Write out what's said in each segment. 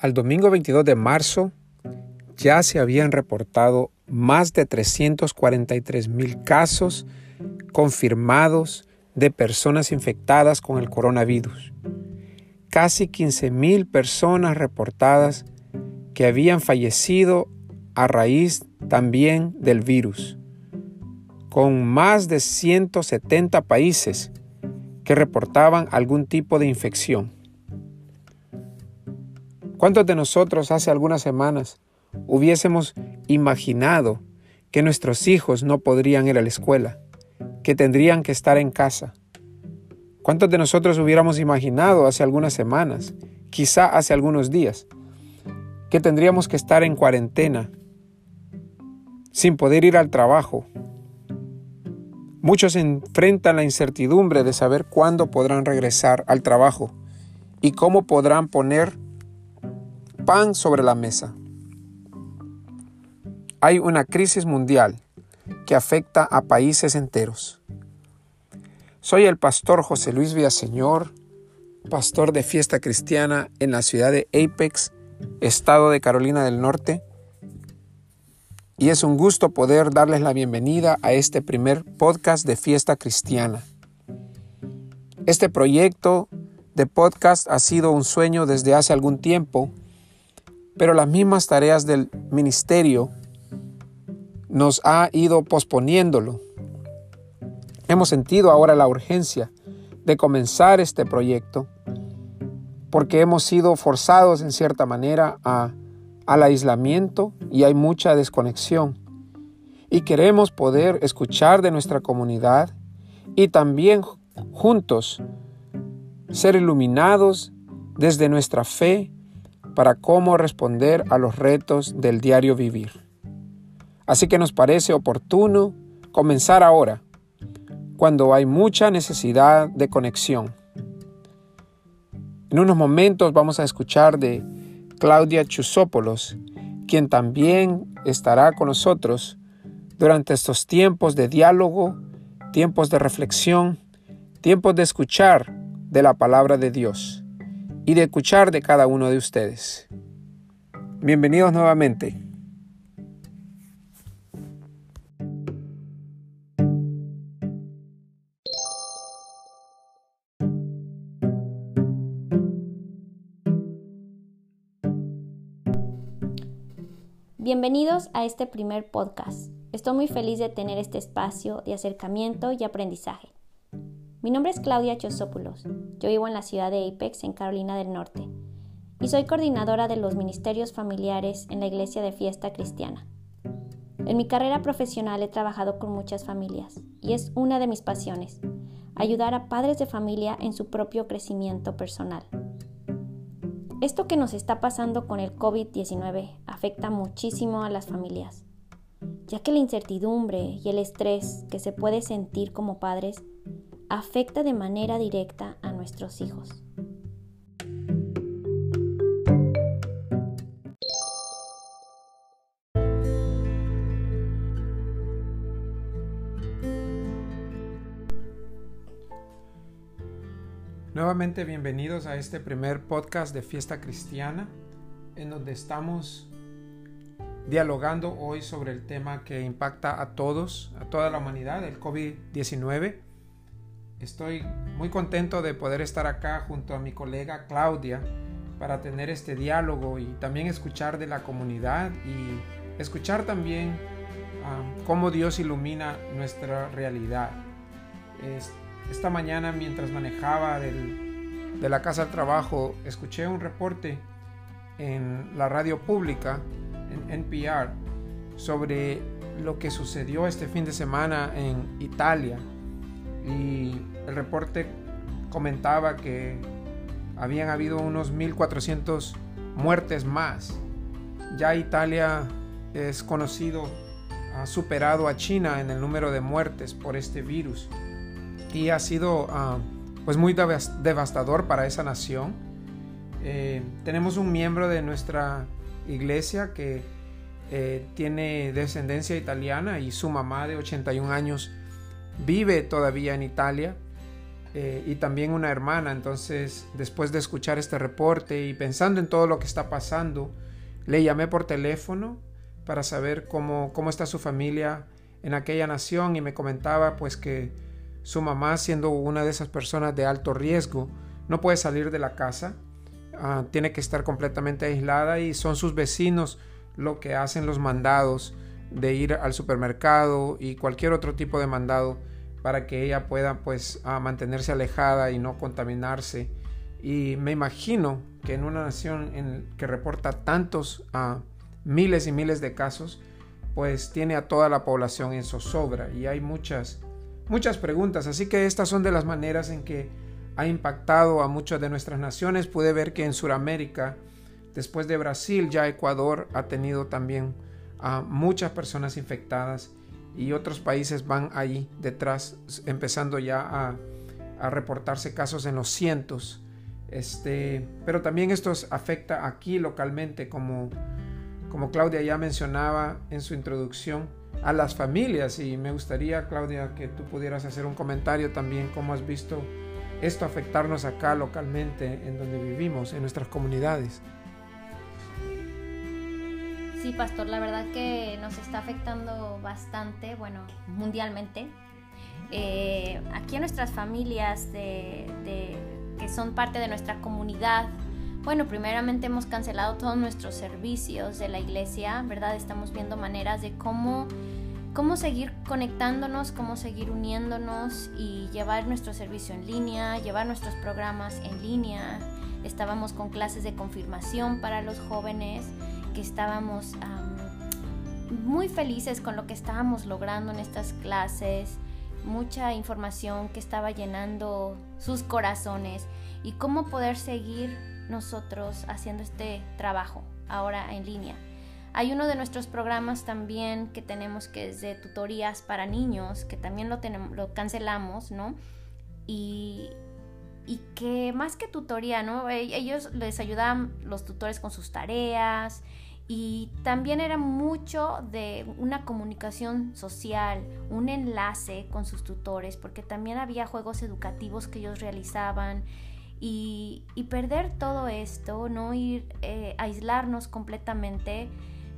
Al domingo 22 de marzo ya se habían reportado más de 343 mil casos confirmados de personas infectadas con el coronavirus. Casi 15 mil personas reportadas que habían fallecido a raíz también del virus, con más de 170 países que reportaban algún tipo de infección. ¿Cuántos de nosotros hace algunas semanas hubiésemos imaginado que nuestros hijos no podrían ir a la escuela, que tendrían que estar en casa? ¿Cuántos de nosotros hubiéramos imaginado hace algunas semanas, quizá hace algunos días, que tendríamos que estar en cuarentena, sin poder ir al trabajo? Muchos enfrentan la incertidumbre de saber cuándo podrán regresar al trabajo y cómo podrán poner pan sobre la mesa. Hay una crisis mundial que afecta a países enteros. Soy el pastor José Luis Villaseñor, pastor de fiesta cristiana en la ciudad de Apex, estado de Carolina del Norte, y es un gusto poder darles la bienvenida a este primer podcast de fiesta cristiana. Este proyecto de podcast ha sido un sueño desde hace algún tiempo pero las mismas tareas del ministerio nos ha ido posponiéndolo. Hemos sentido ahora la urgencia de comenzar este proyecto porque hemos sido forzados en cierta manera a, al aislamiento y hay mucha desconexión. Y queremos poder escuchar de nuestra comunidad y también juntos ser iluminados desde nuestra fe para cómo responder a los retos del diario vivir. Así que nos parece oportuno comenzar ahora, cuando hay mucha necesidad de conexión. En unos momentos vamos a escuchar de Claudia Chusópolos, quien también estará con nosotros durante estos tiempos de diálogo, tiempos de reflexión, tiempos de escuchar de la palabra de Dios y de escuchar de cada uno de ustedes. Bienvenidos nuevamente. Bienvenidos a este primer podcast. Estoy muy feliz de tener este espacio de acercamiento y aprendizaje. Mi nombre es Claudia Chosópulos. Yo vivo en la ciudad de Apex, en Carolina del Norte, y soy coordinadora de los ministerios familiares en la Iglesia de Fiesta Cristiana. En mi carrera profesional he trabajado con muchas familias y es una de mis pasiones, ayudar a padres de familia en su propio crecimiento personal. Esto que nos está pasando con el COVID-19 afecta muchísimo a las familias, ya que la incertidumbre y el estrés que se puede sentir como padres afecta de manera directa a nuestros hijos. Nuevamente bienvenidos a este primer podcast de Fiesta Cristiana, en donde estamos dialogando hoy sobre el tema que impacta a todos, a toda la humanidad, el COVID-19 Estoy muy contento de poder estar acá junto a mi colega Claudia para tener este diálogo y también escuchar de la comunidad y escuchar también cómo Dios ilumina nuestra realidad. esta mañana mientras manejaba de la casa al trabajo escuché un reporte en la radio pública, en NPR, sobre lo que sucedió este fin de semana en Italia y el reporte comentaba que habían habido unos 1.400 muertes más. Ya Italia es conocido, ha superado a China en el número de muertes por este virus y ha sido ah, pues muy devastador para esa nación. Eh, tenemos un miembro de nuestra iglesia que eh, tiene descendencia italiana y su mamá de 81 años vive todavía en Italia eh, y también una hermana. Entonces, después de escuchar este reporte y pensando en todo lo que está pasando, le llamé por teléfono para saber cómo, cómo está su familia en aquella nación y me comentaba pues que su mamá, siendo una de esas personas de alto riesgo, no puede salir de la casa, ah, tiene que estar completamente aislada y son sus vecinos lo que hacen los mandados de ir al supermercado y cualquier otro tipo de mandado para que ella pueda pues mantenerse alejada y no contaminarse. Y me imagino que en una nación que reporta tantos miles y miles de casos, pues tiene a toda la población en zozobra y hay muchas muchas preguntas. Así que estas son de las maneras en que ha impactado a muchas de nuestras naciones. Pude ver que en Sudamérica, después de Brasil, ya Ecuador ha tenido también a muchas personas infectadas y otros países van ahí detrás, empezando ya a, reportarse casos en los cientos. Este, pero también esto afecta aquí localmente, como, como Claudia ya mencionaba en su introducción, a las familias. Y me gustaría, Claudia, que tú pudieras hacer un comentario también, cómo has visto esto afectarnos acá localmente, en donde vivimos, en nuestras comunidades. Sí, pastor, la verdad que nos está afectando bastante, bueno, mundialmente. Eh, aquí en nuestras familias de, que son parte de nuestra comunidad, bueno, primeramente hemos cancelado todos nuestros servicios de la iglesia, ¿verdad? Estamos viendo maneras de cómo, cómo seguir conectándonos, cómo seguir uniéndonos y llevar nuestro servicio en línea, llevar nuestros programas en línea. Estábamos con clases de confirmación para los jóvenes que estábamos muy felices con lo que estábamos logrando en estas clases, mucha información que estaba llenando sus corazones y cómo poder seguir nosotros haciendo este trabajo ahora en línea. Hay uno de nuestros programas también que tenemos que es de tutorías para niños, que también lo, tenemos, lo cancelamos, ¿no? Y, y que más que tutoría, ¿no? E, ellos les ayudaban los tutores con sus tareas y también era mucho de una comunicación social, un enlace con sus tutores, porque también había juegos educativos que ellos realizaban y, perder todo esto, no ir eh, aislarnos completamente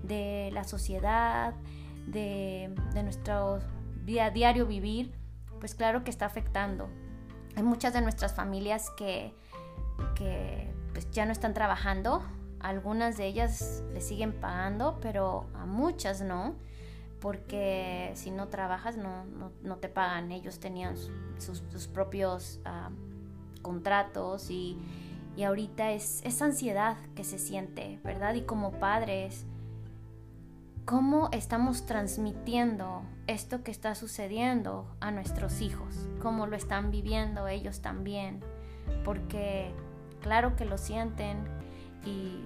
de la sociedad, de, nuestro día a diario vivir, pues claro que está afectando hay muchas de nuestras familias que, pues, ya no están trabajando. Algunas de ellas le siguen pagando, pero a muchas no, porque si no trabajas no, te pagan. Ellos tenían sus, propios contratos y, y ahorita es esa ansiedad que se siente, ¿verdad? Y como padres, ¿cómo estamos transmitiendo esto que está sucediendo a nuestros hijos, cómo lo están viviendo ellos también, porque claro que lo sienten y,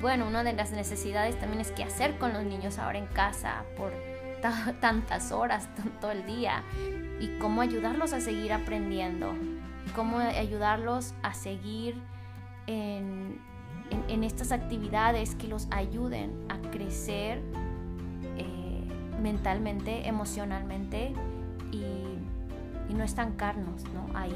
bueno, una de las necesidades también es qué hacer con los niños ahora en casa por tantas horas, todo el día, y cómo ayudarlos a seguir aprendiendo, cómo ayudarlos a seguir en, estas actividades que los ayuden a crecer mentalmente, emocionalmente y, no estancarnos ¿no? ahí.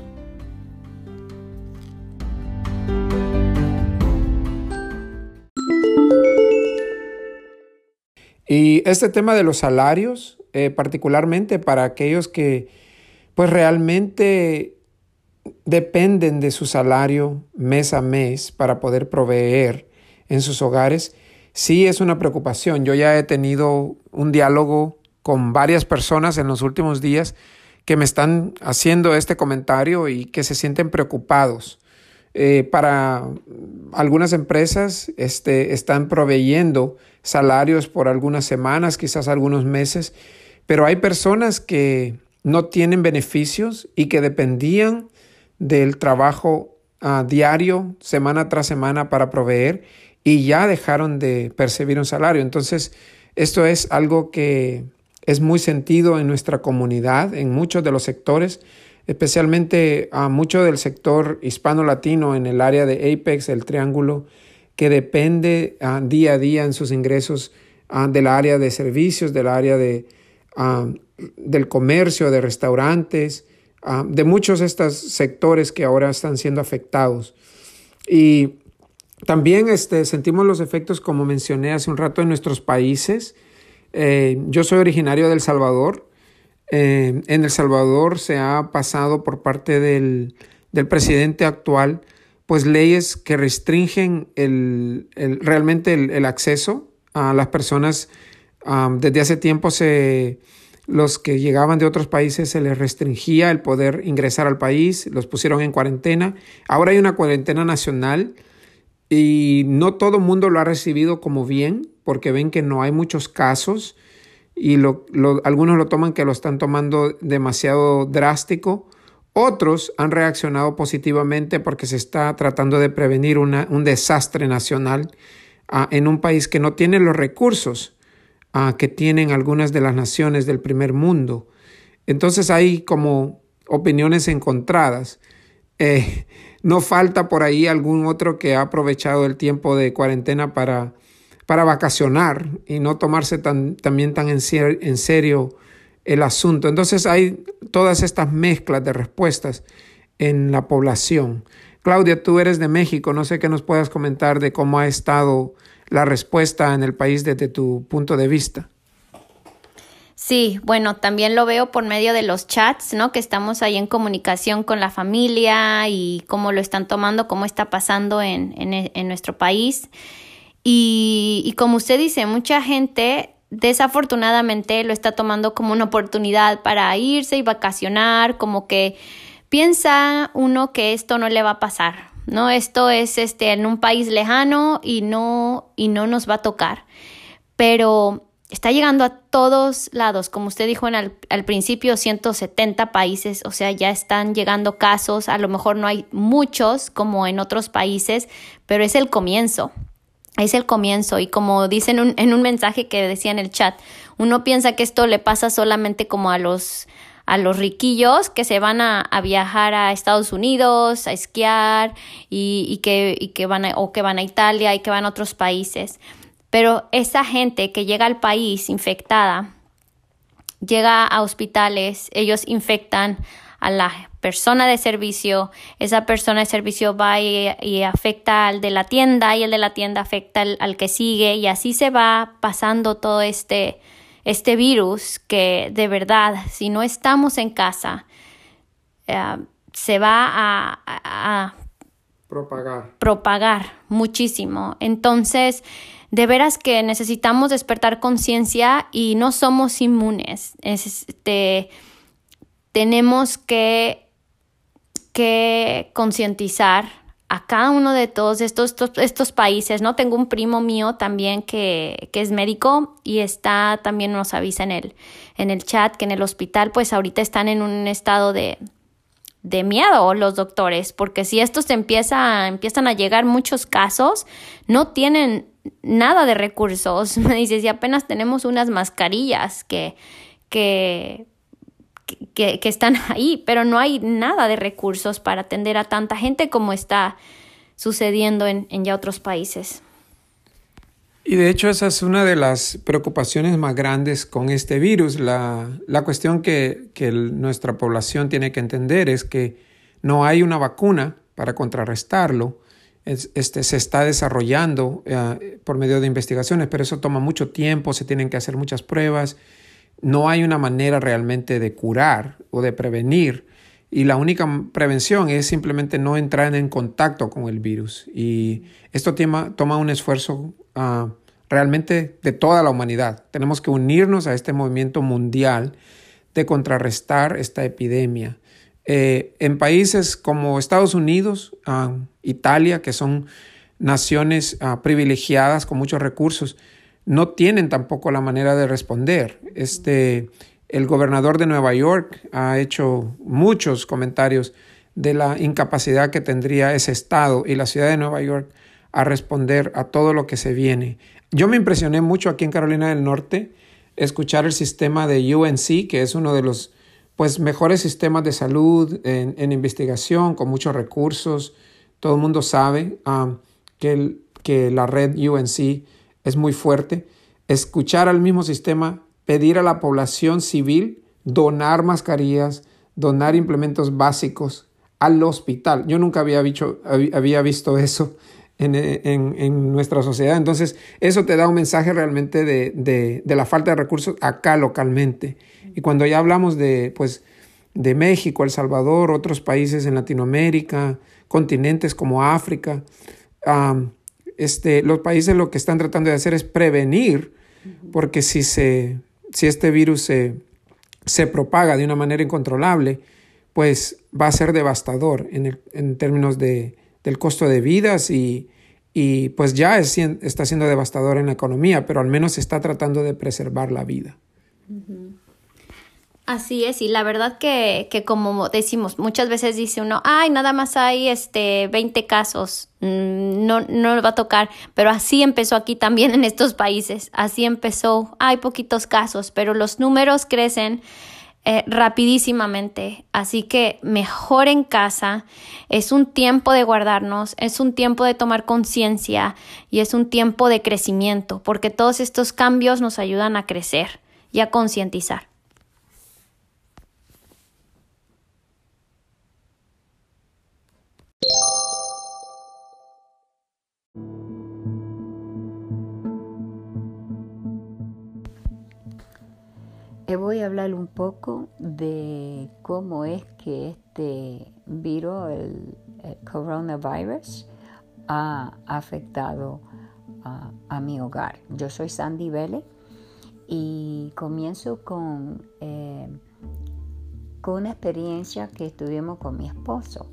Y este tema de los salarios, eh, particularmente para aquellos que pues realmente dependen de su salario mes a mes para poder proveer en sus hogares, sí es una preocupación. Yo ya he tenido un diálogo con varias personas en los últimos días que me están haciendo este comentario y que se sienten preocupados. Eh, para algunas empresas este, están proveyendo salarios por algunas semanas, quizás algunos meses, pero hay personas que no tienen beneficios y que dependían del trabajo ah, diario, semana tras semana para proveer y ya dejaron de percibir un salario. Entonces, esto es algo que es muy sentido en nuestra comunidad, en muchos de los sectores, especialmente a mucho del sector hispano-latino en el área de Apex, el Triángulo, que depende ah, día a día en sus ingresos uh, del área de servicios, del área de, ah, del comercio, de restaurantes, ah, de muchos de estos sectores que ahora están siendo afectados. Y también este, sentimos los efectos, como mencioné hace un rato, en nuestros países. Eh, yo soy originario de El Salvador. Eh, en El Salvador se ha pasado por parte del, presidente actual, pues leyes que restringen el, realmente el, acceso a las personas. desde hace tiempo se, los que llegaban de otros países se les restringía el poder ingresar al país, los pusieron en cuarentena. Ahora hay una cuarentena nacional y no todo el mundo lo ha recibido como bien porque ven que no hay muchos casos y lo, algunos lo toman que lo están tomando demasiado drástico. Otros han reaccionado positivamente porque se está tratando de prevenir un desastre nacional ah, en un país que no tiene los recursos ah, que tienen algunas de las naciones del primer mundo. Entonces hay como opiniones encontradas. Eh, no falta por ahí algún otro que ha aprovechado el tiempo de cuarentena para para vacacionar y no tomarse tan, también tan en, serio el asunto. Entonces hay todas estas mezclas de respuestas en la población. Claudia, tú eres de México, no sé qué nos puedas comentar de cómo ha estado la respuesta en el país desde tu punto de vista. Sí, bueno, también lo veo por medio de los chats, ¿no? Que estamos ahí en comunicación con la familia y cómo lo están tomando, cómo está pasando en, en nuestro país. Y, como usted dice, mucha gente desafortunadamente lo está tomando como una oportunidad para irse y vacacionar, como que piensa uno que esto no le va a pasar, ¿no? Esto es este en un país lejano y no y no nos va a tocar. Pero está llegando a todos lados, como usted dijo en al principio, 170 países, o sea, ya están llegando casos, a lo mejor no hay muchos como en otros países, pero es el comienzo es el comienzo. Y como dicen en un mensaje que decía en el chat, uno piensa que esto le pasa solamente como a los a los riquillos que se van a, viajar a Estados Unidos a esquiar y, que, y que van a, o que van a Italia y que van a otros países. Pero esa gente que llega al país infectada, llega a hospitales, ellos infectan a la persona de servicio, esa persona de servicio va y, afecta al de la tienda y el de la tienda afecta al, que sigue y así se va pasando todo este, este virus que de verdad, si no estamos en casa, eh, se va a, a, propagar. propagar muchísimo. Entonces, de veras que necesitamos despertar conciencia y no somos inmunes. Este, tenemos que, que concientizar a cada uno de todos estos, estos, países, ¿no? Tengo un primo mío también que, que, es médico y está, también nos avisa en el, en el chat que en el hospital pues ahorita están en un estado de, de miedo los doctores, porque si estos empieza, empiezan a llegar muchos casos, no tienen nada de recursos. Me dice, si apenas tenemos unas mascarillas que, que que, están ahí, pero no hay nada de recursos para atender a tanta gente como está sucediendo en, ya otros países. Y de hecho esa es una de las preocupaciones más grandes con este virus. La, cuestión que, nuestra población tiene que entender es que no hay una vacuna para contrarrestarlo. Este, se está desarrollando eh, por medio de investigaciones, pero eso toma mucho tiempo, se tienen que hacer muchas pruebas no hay una manera realmente de curar o de prevenir. Y la única prevención es simplemente no entrar en contacto con el virus. Y esto toma, un esfuerzo ah, realmente de toda la humanidad. Tenemos que unirnos a este movimiento mundial de contrarrestar esta epidemia. Eh, en países como Estados Unidos, ah, Italia, que son naciones ah, privilegiadas con muchos recursos, no tienen tampoco la manera de responder. Este, el gobernador de Nueva York ha hecho muchos comentarios de la incapacidad que tendría ese estado y la ciudad de Nueva York a responder a todo lo que se viene. Yo me impresioné mucho aquí en Carolina del Norte escuchar el sistema de UNC, que es uno de los pues, mejores sistemas de salud en, investigación, con muchos recursos. Todo el mundo sabe que, que la red UNC es muy fuerte. Escuchar al mismo sistema, pedir a la población civil donar mascarillas, donar implementos básicos al hospital. Yo nunca había, había visto eso en, nuestra sociedad. Entonces, eso te da un mensaje realmente de, la falta de recursos acá localmente. Y cuando ya hablamos de, pues, de México, El Salvador, otros países en Latinoamérica, continentes como África, este, los países lo que están tratando de hacer es prevenir, porque si, se, si este virus se, se propaga de una manera incontrolable, pues va a ser devastador en, el, en términos de, del costo de vidas y, y pues ya está siendo devastador en la economía, pero al menos está tratando de preservar la vida. Así es, y la verdad que, que, como decimos, muchas veces dice uno, ay, nada más hay este 20 casos, mm, no, no va a tocar, pero así empezó aquí también en estos países, así empezó, hay poquitos casos, pero los números crecen eh, rapidísimamente. Así que mejor en casa. Es un tiempo de guardarnos, es un tiempo de tomar conciencia y es un tiempo de crecimiento, porque todos estos cambios nos ayudan a crecer y a concientizar. Voy a hablar un poco de cómo es que este virus, el, coronavirus, ha afectado a, mi hogar. Yo soy Sandy Vélez y comienzo con, eh, con una experiencia que tuvimos con mi esposo.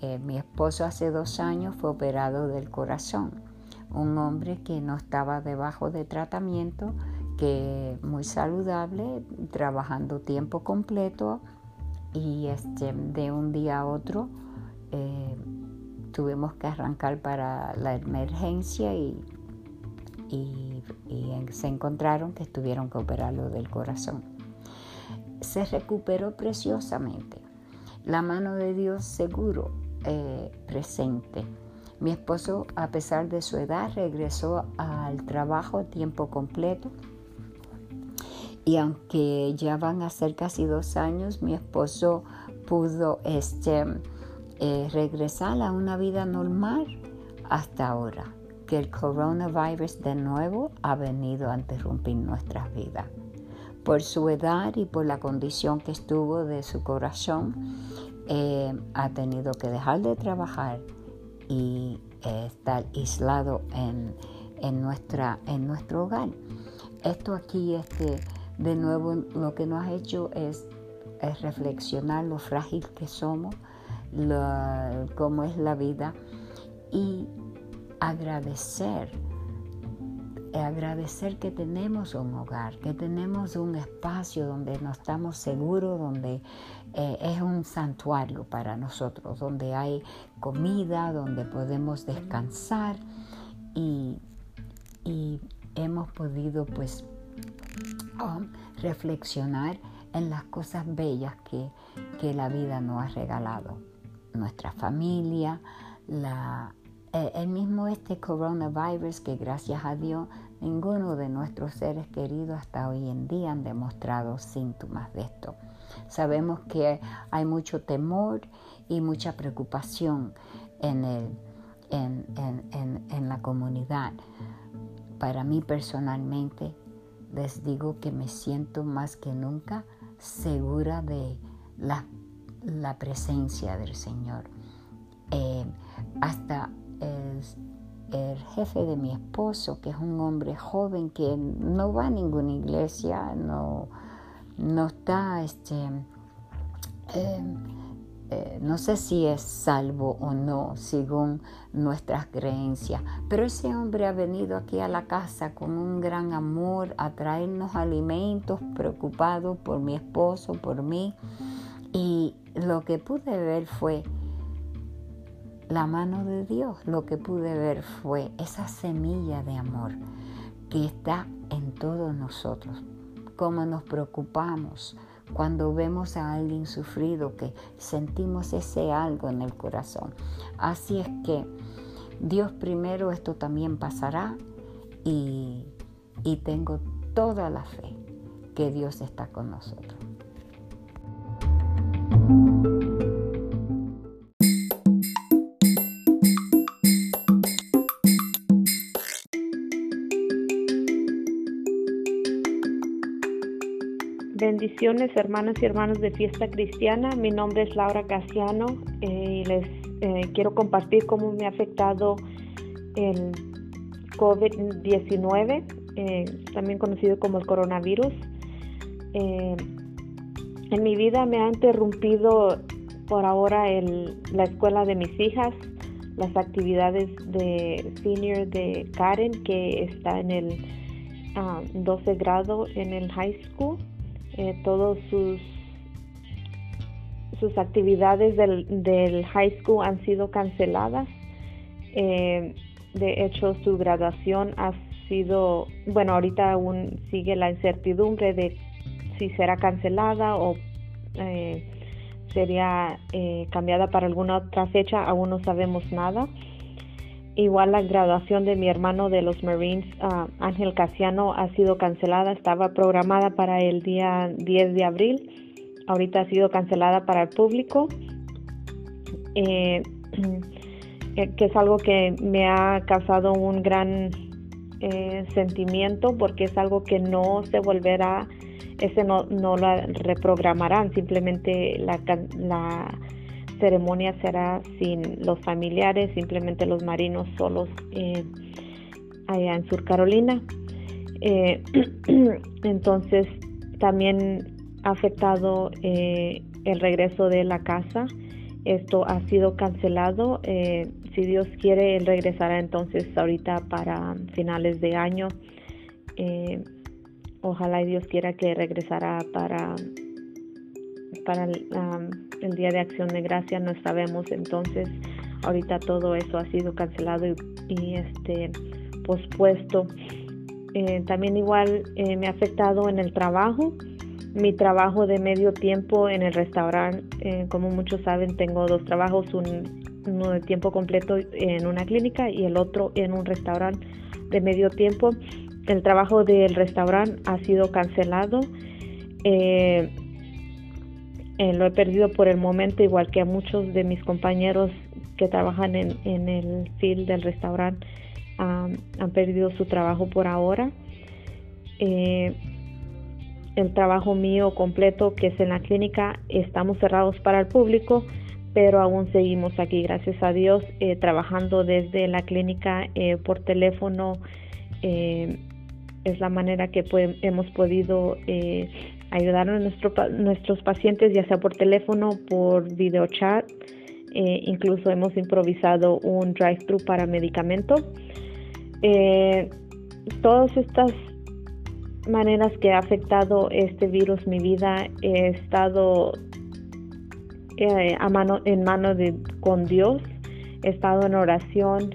Eh, mi esposo hace dos años fue operado del corazón, un hombre que no estaba debajo de tratamiento que muy saludable, trabajando tiempo completo y este, de un día a otro eh, tuvimos que arrancar para la emergencia y, se encontraron que tuvieron que operarlo del corazón. Se recuperó preciosamente. La mano de Dios seguro eh, presente. Mi esposo, a pesar de su edad, regresó al trabajo tiempo completo y aunque ya van a ser casi dos años, mi esposo pudo este, eh, regresar a una vida normal hasta ahora, que el coronavirus de nuevo ha venido a interrumpir nuestras vidas. Por su edad y por la condición que estuvo de su corazón, eh, ha tenido que dejar de trabajar y eh, estar aislado en, nuestro hogar. Esto aquí, este, de nuevo lo que nos ha hecho es, reflexionar lo frágil que somos, cómo es la vida y agradecer, agradecer que tenemos un hogar, que tenemos un espacio donde nos estamos seguros, donde eh, es un santuario para nosotros, donde hay comida, donde podemos descansar y, y hemos podido pues reflexionar en las cosas bellas que, la vida nos ha regalado. Nuestra familia, eh, el mismo este coronavirus que gracias a Dios ninguno de nuestros seres queridos hasta hoy en día han demostrado síntomas de esto. Sabemos que hay mucho temor y mucha preocupación en, el, en la comunidad. Para mí personalmente les digo que me siento más que nunca segura de la, presencia del Señor. Eh, hasta el, jefe de mi esposo, que es un hombre joven que no va a ninguna iglesia, no, no está este, eh, eh, no sé si es salvo o no, según nuestras creencias, pero ese hombre ha venido aquí a la casa con un gran amor a traernos alimentos, preocupado por mi esposo, por mí, y lo que pude ver fue la mano de Dios, lo que pude ver fue esa semilla de amor que está en todos nosotros, cómo nos preocupamos, cuando vemos a alguien sufrido, que sentimos ese algo en el corazón. Así es que Dios primero, esto también pasará y, y tengo toda la fe que Dios está con nosotros. Bendiciones hermanas y hermanos de Fiesta Cristiana. Mi nombre es Laura Casiano eh, y les eh, quiero compartir cómo me ha afectado el COVID-19, eh, también conocido como el coronavirus. en mi vida me ha interrumpido por ahora la escuela de mis hijas, las actividades de senior de Karen, que está en el 12 ah, grado en el high school eh, todos sus sus actividades del, high school han sido canceladas. Eh, de hecho, su graduación ha sido, bueno, ahorita aún sigue la incertidumbre de si será cancelada o eh, sería cambiada para alguna otra fecha, aún no sabemos nada. Igual la graduación de mi hermano de los Marines, ah, Ángel Casiano, ha sido cancelada. Estaba programada para el día 10 de abril. Ahorita ha sido cancelada para el público. Eh, eh, que es algo que me ha causado un gran eh, sentimiento porque es algo que no se volverá, ese no, no lo reprogramarán, simplemente la, la ceremonia será sin los familiares, simplemente los marinos solos eh, allá en Sur Carolina. Eh, entonces también ha afectado eh, el regreso de la casa. Esto ha sido cancelado. si Dios quiere, Él regresará entonces ahorita para finales de año. ojalá y Dios quiera que regresara para para el, Día de Acción de Gracia no sabemos, entonces ahorita todo eso ha sido cancelado y, este pospuesto. Eh, también igual eh, me ha afectado en el trabajo, mi trabajo de medio tiempo en el restaurante, eh, como muchos saben, tengo dos trabajos, uno de tiempo completo en una clínica y el otro en un restaurante de medio tiempo. El trabajo del restaurante ha sido cancelado. Eh, lo he perdido por el momento, igual que a muchos de mis compañeros que trabajan en, el field del restaurante han perdido su trabajo por ahora. Eh, el trabajo mío completo, que es en la clínica, estamos cerrados para el público, pero aún seguimos aquí, gracias a Dios, eh, trabajando desde la clínica por teléfono. es la manera que hemos podido ayudar a nuestros pacientes, ya sea por teléfono, por videochat. Eh, incluso hemos improvisado un drive-thru para medicamentos. Eh, todas estas maneras que ha afectado este virus mi vida, he estado eh, a mano, en mano de, con Dios, he estado en oración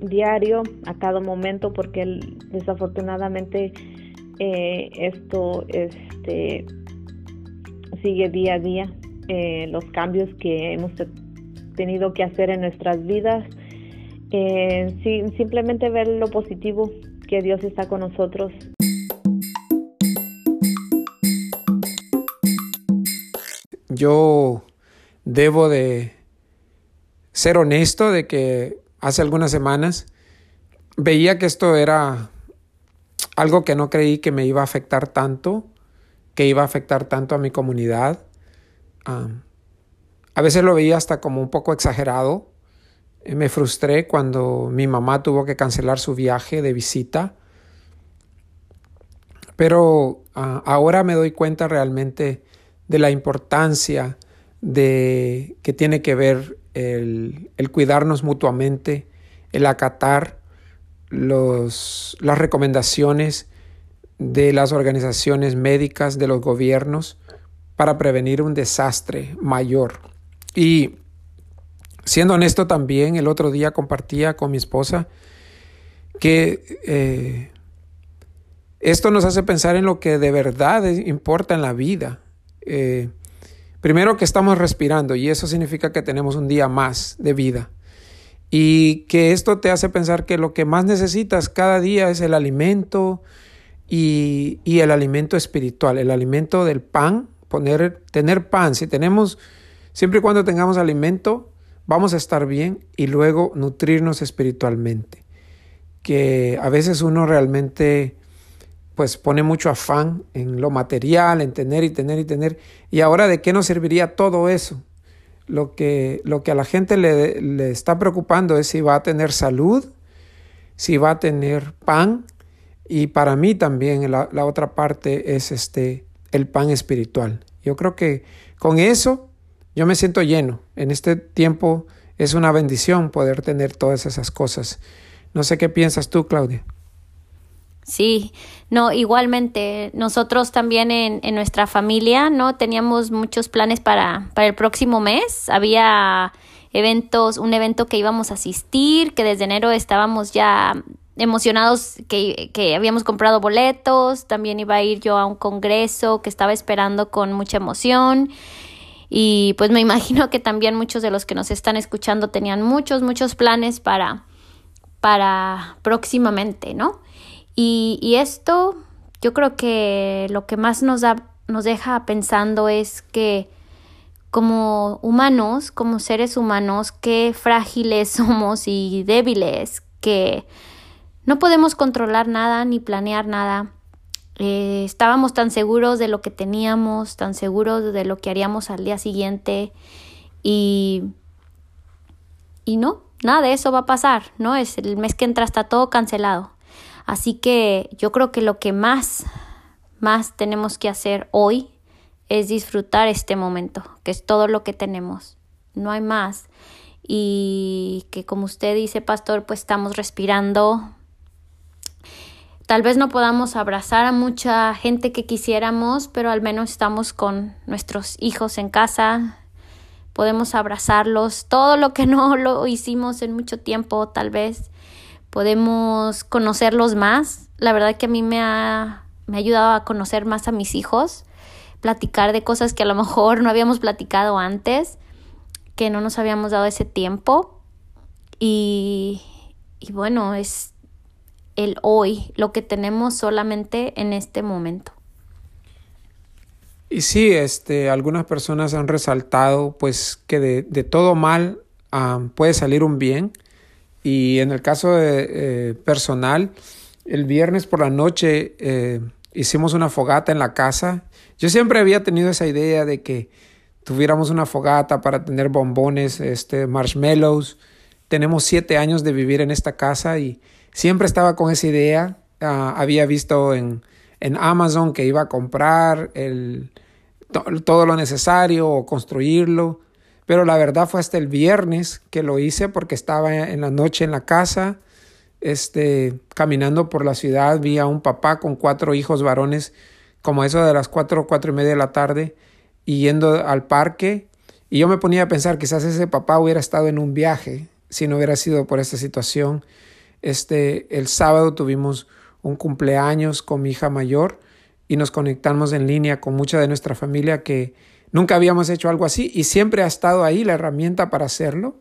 diario, a cada momento, porque desafortunadamente eh, esto este, sigue día a día, eh, los cambios que hemos tenido que hacer en nuestras vidas, eh, simplemente ver lo positivo, que Dios está con nosotros. Yo debo de ser honesto de que hace algunas semanas veía que esto era algo que no creí que me iba a afectar tanto, que iba a afectar tanto a mi comunidad. a veces lo veía hasta como un poco exagerado. Eh, me frustré cuando mi mamá tuvo que cancelar su viaje de visita. Pero ah, ahora me doy cuenta realmente de la importancia de que tiene que ver el cuidarnos mutuamente, el acatar las recomendaciones de las organizaciones médicas, de los gobiernos, para prevenir un desastre mayor. Y siendo honesto también, el otro día compartía con mi esposa que eh, esto nos hace pensar en lo que de verdad importa en la vida. Eh, primero que estamos respirando y eso significa que tenemos un día más de vida y que esto te hace pensar que lo que más necesitas cada día es el alimento y, el alimento espiritual, el alimento del pan, poner, tener pan, si tenemos, siempre y cuando tengamos alimento, vamos a estar bien y luego nutrirnos espiritualmente. Que a veces uno realmente pues pone mucho afán en lo material, en tener y tener y tener. Y ahora, ¿de qué nos serviría todo eso? Lo que, lo que a la gente le, le está preocupando es si va a tener salud, si va a tener pan. Y para mí también la, la otra parte es este, el pan espiritual. Yo creo que con eso yo me siento lleno. En este tiempo es una bendición poder tener todas esas cosas. No sé qué piensas tú, Claudia. Sí, no, igualmente, nosotros también en, en, nuestra familia, ¿no? Teníamos muchos planes para, para el próximo mes. Había eventos, un evento que íbamos a asistir, que desde enero estábamos ya emocionados que, que habíamos comprado boletos, también iba a ir yo a un congreso que estaba esperando con mucha emoción. Y pues me imagino que también muchos de los que nos están escuchando tenían muchos, muchos planes para, para próximamente, ¿no? Y, y esto, yo creo que lo que más nos, da, nos deja pensando es que como humanos, como seres humanos, qué frágiles somos y débiles, que no podemos controlar nada ni planear nada. Eh, estábamos tan seguros de lo que teníamos, tan seguros de lo que haríamos al día siguiente y, y no, nada de eso va a pasar, ¿no? Es el mes que entra está todo cancelado. Así que yo creo que lo que más, más tenemos que hacer hoy es disfrutar este momento, que es todo lo que tenemos. No hay más. Y que como usted dice, pastor, pues estamos respirando. Tal vez no podamos abrazar a mucha gente que quisiéramos, pero al menos estamos con nuestros hijos en casa. Podemos abrazarlos. Todo lo que no lo hicimos en mucho tiempo, tal vez podemos conocerlos más. La verdad que a mí me ha, me ha ayudado a conocer más a mis hijos, platicar de cosas que a lo mejor no habíamos platicado antes, que no nos habíamos dado ese tiempo. Y, y bueno, es el hoy, lo que tenemos solamente en este momento. Y sí, este, algunas personas han resaltado pues que de, de todo mal um, puede salir un bien. Y en el caso de, eh, personal, el viernes por la noche eh, hicimos una fogata en la casa. Yo siempre había tenido esa idea de que tuviéramos una fogata para tener bombones, este, marshmallows. Tenemos siete años de vivir en esta casa y siempre estaba con esa idea. Uh, había visto en, en, Amazon que iba a comprar el, to, todo lo necesario o construirlo. Pero la verdad fue hasta el viernes que lo hice porque estaba en la noche en la casa, este, caminando por la ciudad, vi a un papá con cuatro hijos varones, como eso de las cuatro, cuatro y media de la tarde, y yendo al parque. Y yo me ponía a pensar, quizás ese papá hubiera estado en un viaje si no hubiera sido por esta situación. Este, el sábado tuvimos un cumpleaños con mi hija mayor y nos conectamos en línea con mucha de nuestra familia que Nunca habíamos hecho algo así y siempre ha estado ahí la herramienta para hacerlo,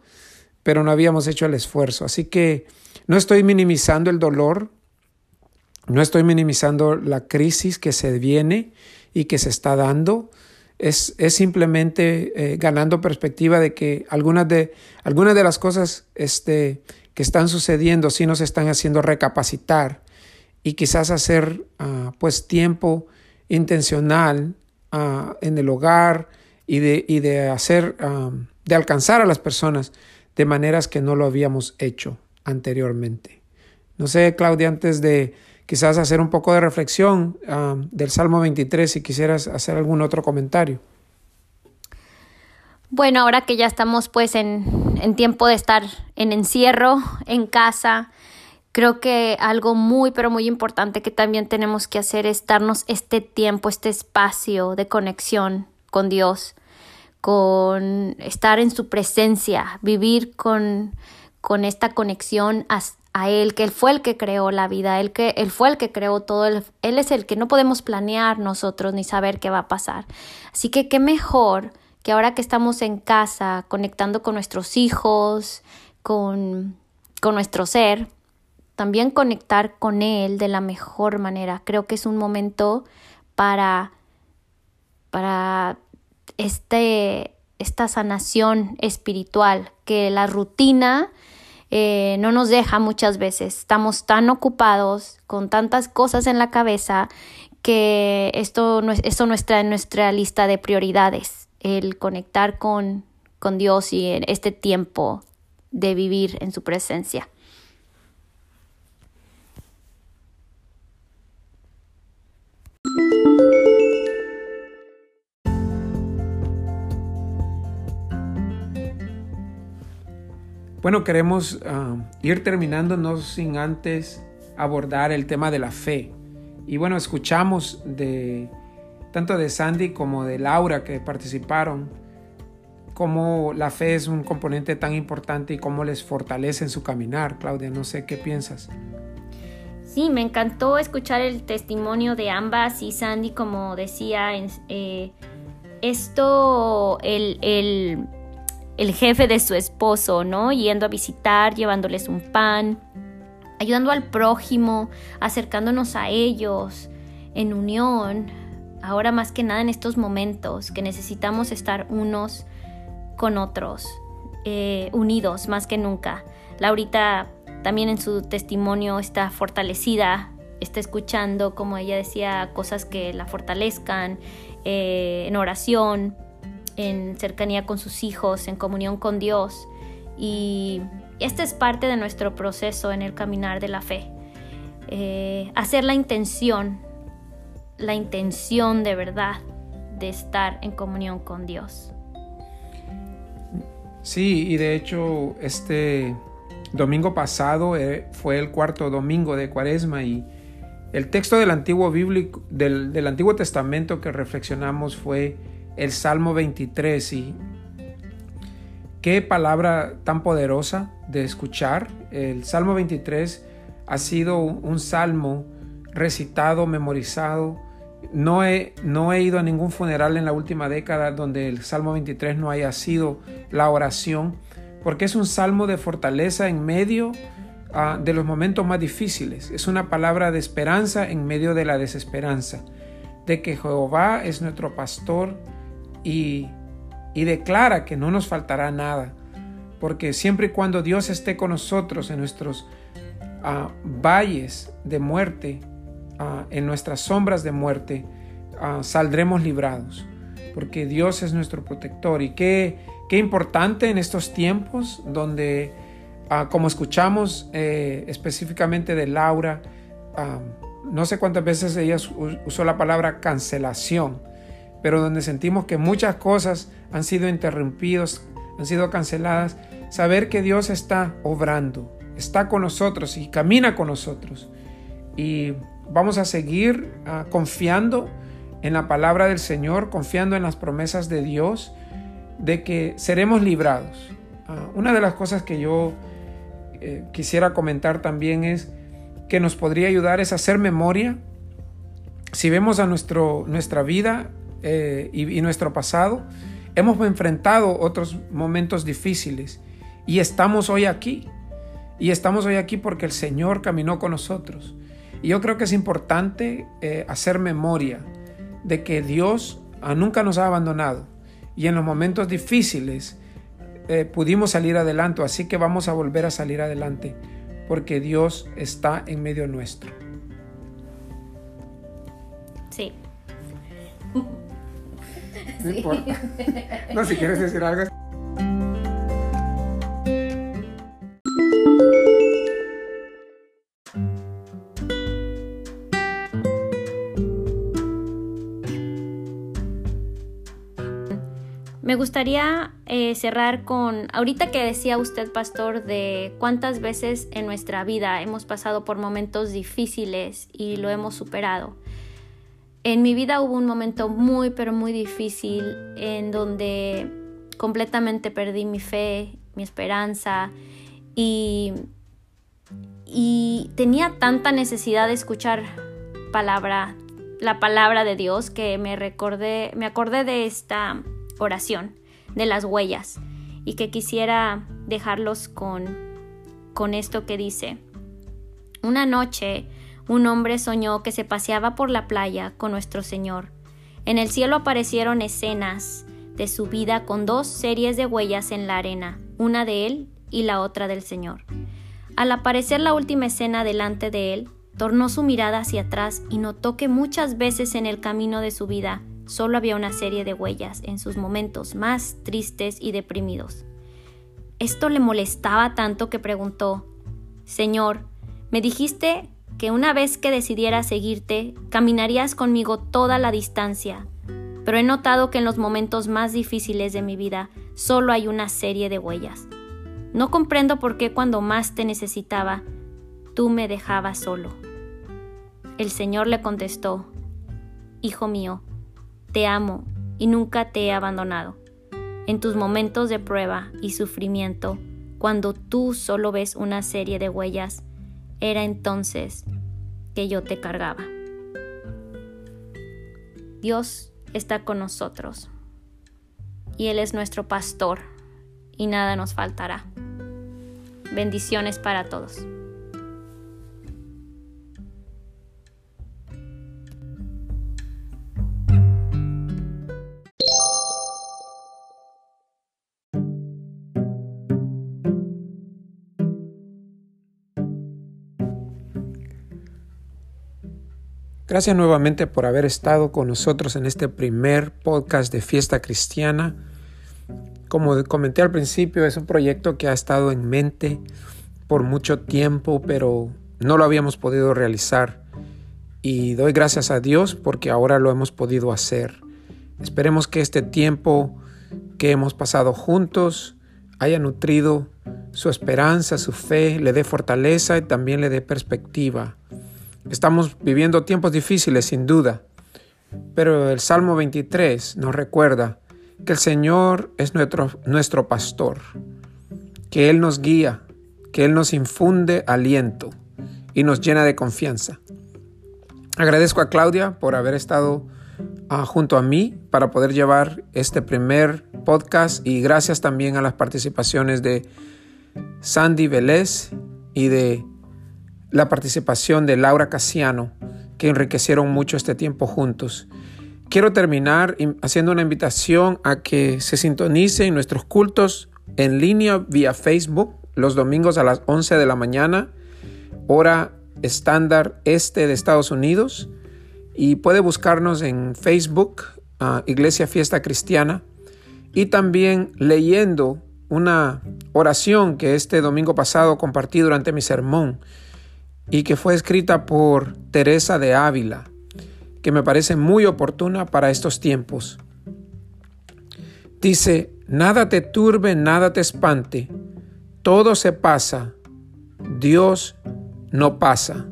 pero no habíamos hecho el esfuerzo. Así que no estoy minimizando el dolor, no estoy minimizando la crisis que se viene y que se está dando. Es, es simplemente eh, ganando perspectiva de que algunas de, algunas de las cosas este, que están sucediendo sí nos están haciendo recapacitar y quizás hacer uh, pues tiempo intencional uh, en el hogar y de, y de hacer, de alcanzar a las personas de maneras que no lo habíamos hecho anteriormente. No sé, Claudia, antes de quizás hacer un poco de reflexión del Salmo 23, si quisieras hacer algún otro comentario. Bueno, ahora que ya estamos pues en, en tiempo de estar en encierro, en casa, Creo que algo muy, pero muy importante que también tenemos que hacer es darnos este tiempo, este espacio de conexión con Dios, con estar en su presencia, vivir con, con esta conexión a, a, Él, que Él fue el que creó la vida, él, que, él fue el que creó todo, él, es el que no podemos planear nosotros ni saber qué va a pasar. Así que qué mejor que ahora que estamos en casa, conectando con nuestros hijos, con, con nuestro ser, también conectar con Él de la mejor manera. Creo que es un momento para para este, esta sanación espiritual, que la rutina eh, no nos deja muchas veces. Estamos tan ocupados con tantas cosas en la cabeza que esto no, esto no está en nuestra lista de prioridades, el conectar con, con Dios y en este tiempo de vivir en su presencia. Bueno, queremos ah, ir terminando, no sin antes abordar el tema de la fe. Y bueno, escuchamos de tanto de Sandy como de Laura que participaron, cómo la fe es un componente tan importante y cómo les fortalece en su caminar. Claudia, no sé qué piensas. Sí, me encantó escuchar el testimonio de ambas y Sandy, como decía, eh, esto, el, el el jefe de su esposo, ¿no? Yendo a visitar, llevándoles un pan, ayudando al prójimo, acercándonos a ellos en unión, ahora más que nada en estos momentos que necesitamos estar unos con otros, eh, unidos más que nunca. Laurita también en su testimonio está fortalecida, está escuchando, como ella decía, cosas que la fortalezcan eh, en oración, en cercanía con sus hijos, en comunión con Dios. Y este es parte de nuestro proceso en el caminar de la fe. Eh, hacer la intención, la intención de verdad de estar en comunión con Dios. Sí, y de hecho este domingo pasado eh, fue el cuarto domingo de Cuaresma y el texto del Antiguo Bíblico, del, del Antiguo Testamento que reflexionamos fue el Salmo 23 y qué palabra tan poderosa de escuchar. El Salmo 23 ha sido un salmo recitado, memorizado. No he, no he ido a ningún funeral en la última década donde el Salmo 23 no haya sido la oración, porque es un salmo de fortaleza en medio ah, de los momentos más difíciles. Es una palabra de esperanza en medio de la desesperanza, de que Jehová es nuestro pastor, y, declara que no nos faltará nada, porque siempre y cuando Dios esté con nosotros en nuestros ah, valles de muerte, ah, en nuestras sombras de muerte, ah, saldremos librados, porque Dios es nuestro protector. Y qué, qué importante en estos tiempos donde, como escuchamos eh, específicamente de Laura, no sé cuántas veces ella usó la palabra cancelación pero donde sentimos que muchas cosas han sido interrumpidas, han sido canceladas, saber que Dios está obrando, está con nosotros y camina con nosotros. Y vamos a seguir ah, confiando en la palabra del Señor, confiando en las promesas de Dios, de que seremos librados. Ah, una de las cosas que yo eh, quisiera comentar también es que nos podría ayudar es hacer memoria. Si vemos a nuestro, nuestra vida eh, y, nuestro pasado, hemos enfrentado otros momentos difíciles y estamos hoy aquí. Y estamos hoy aquí porque el Señor caminó con nosotros. Y yo creo que es importante eh, hacer memoria de que Dios ah, nunca nos ha abandonado. Y en los momentos difíciles eh, pudimos salir adelante. Así que vamos a volver a salir adelante porque Dios está en medio nuestro. Sí. No importa. No, si quieres decir algo. Me gustaría eh, cerrar con, ahorita que decía usted, pastor, de cuántas veces en nuestra vida hemos pasado por momentos difíciles y lo hemos superado. En mi vida hubo un momento muy, pero muy difícil en donde completamente perdí mi fe, mi esperanza y, y tenía tanta necesidad de escuchar palabra, la palabra de Dios que me recordé, me acordé de esta oración, de las huellas y que quisiera dejarlos con, con esto que dice. Una noche un hombre soñó que se paseaba por la playa con nuestro Señor. En el cielo aparecieron escenas de su vida con dos series de huellas en la arena, una de él y la otra del Señor. Al aparecer la última escena delante de él, tornó su mirada hacia atrás y notó que muchas veces en el camino de su vida solo había una serie de huellas en sus momentos más tristes y deprimidos. Esto le molestaba tanto que preguntó, Señor, me dijiste que una vez que decidiera seguirte, caminarías conmigo toda la distancia, pero he notado que en los momentos más difíciles de mi vida solo hay una serie de huellas. No comprendo por qué cuando más te necesitaba, tú me dejabas solo. El Señor le contestó, Hijo mío, te amo y nunca te he abandonado. En tus momentos de prueba y sufrimiento, cuando tú solo ves una serie de huellas, era entonces que yo te cargaba. Dios está con nosotros y Él es nuestro pastor y nada nos faltará. Bendiciones para todos. Gracias nuevamente por haber estado con nosotros en este primer podcast de Fiesta Cristiana. Como comenté al principio, es un proyecto que ha estado en mente por mucho tiempo, pero no lo habíamos podido realizar. Y doy gracias a Dios porque ahora lo hemos podido hacer. Esperemos que este tiempo que hemos pasado juntos haya nutrido su esperanza, su fe, le dé fortaleza y también le dé perspectiva Estamos viviendo tiempos difíciles, sin duda, pero el Salmo 23 nos recuerda que el Señor es nuestro, nuestro pastor, que Él nos guía, que Él nos infunde aliento y nos llena de confianza. Agradezco a Claudia por haber estado ah, junto a mí para poder llevar este primer podcast y gracias también a las participaciones de Sandy Vélez y de la participación de Laura Casiano, que enriquecieron mucho este tiempo juntos. Quiero terminar haciendo una invitación a que se sintonicen nuestros cultos en línea vía Facebook los domingos a las 11 de la mañana, hora estándar este de Estados Unidos. Y puede buscarnos en Facebook, Iglesia Fiesta Cristiana, y también leyendo una oración que este domingo pasado compartí durante mi sermón y que fue escrita por Teresa de Ávila, que me parece muy oportuna para estos tiempos. Dice, nada te turbe, nada te espante, todo se pasa, Dios no pasa.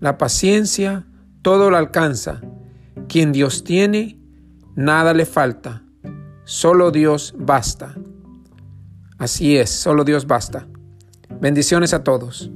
La paciencia todo lo alcanza. Quien Dios tiene, nada le falta. Solo Dios basta. Así es, solo Dios basta. Bendiciones a todos.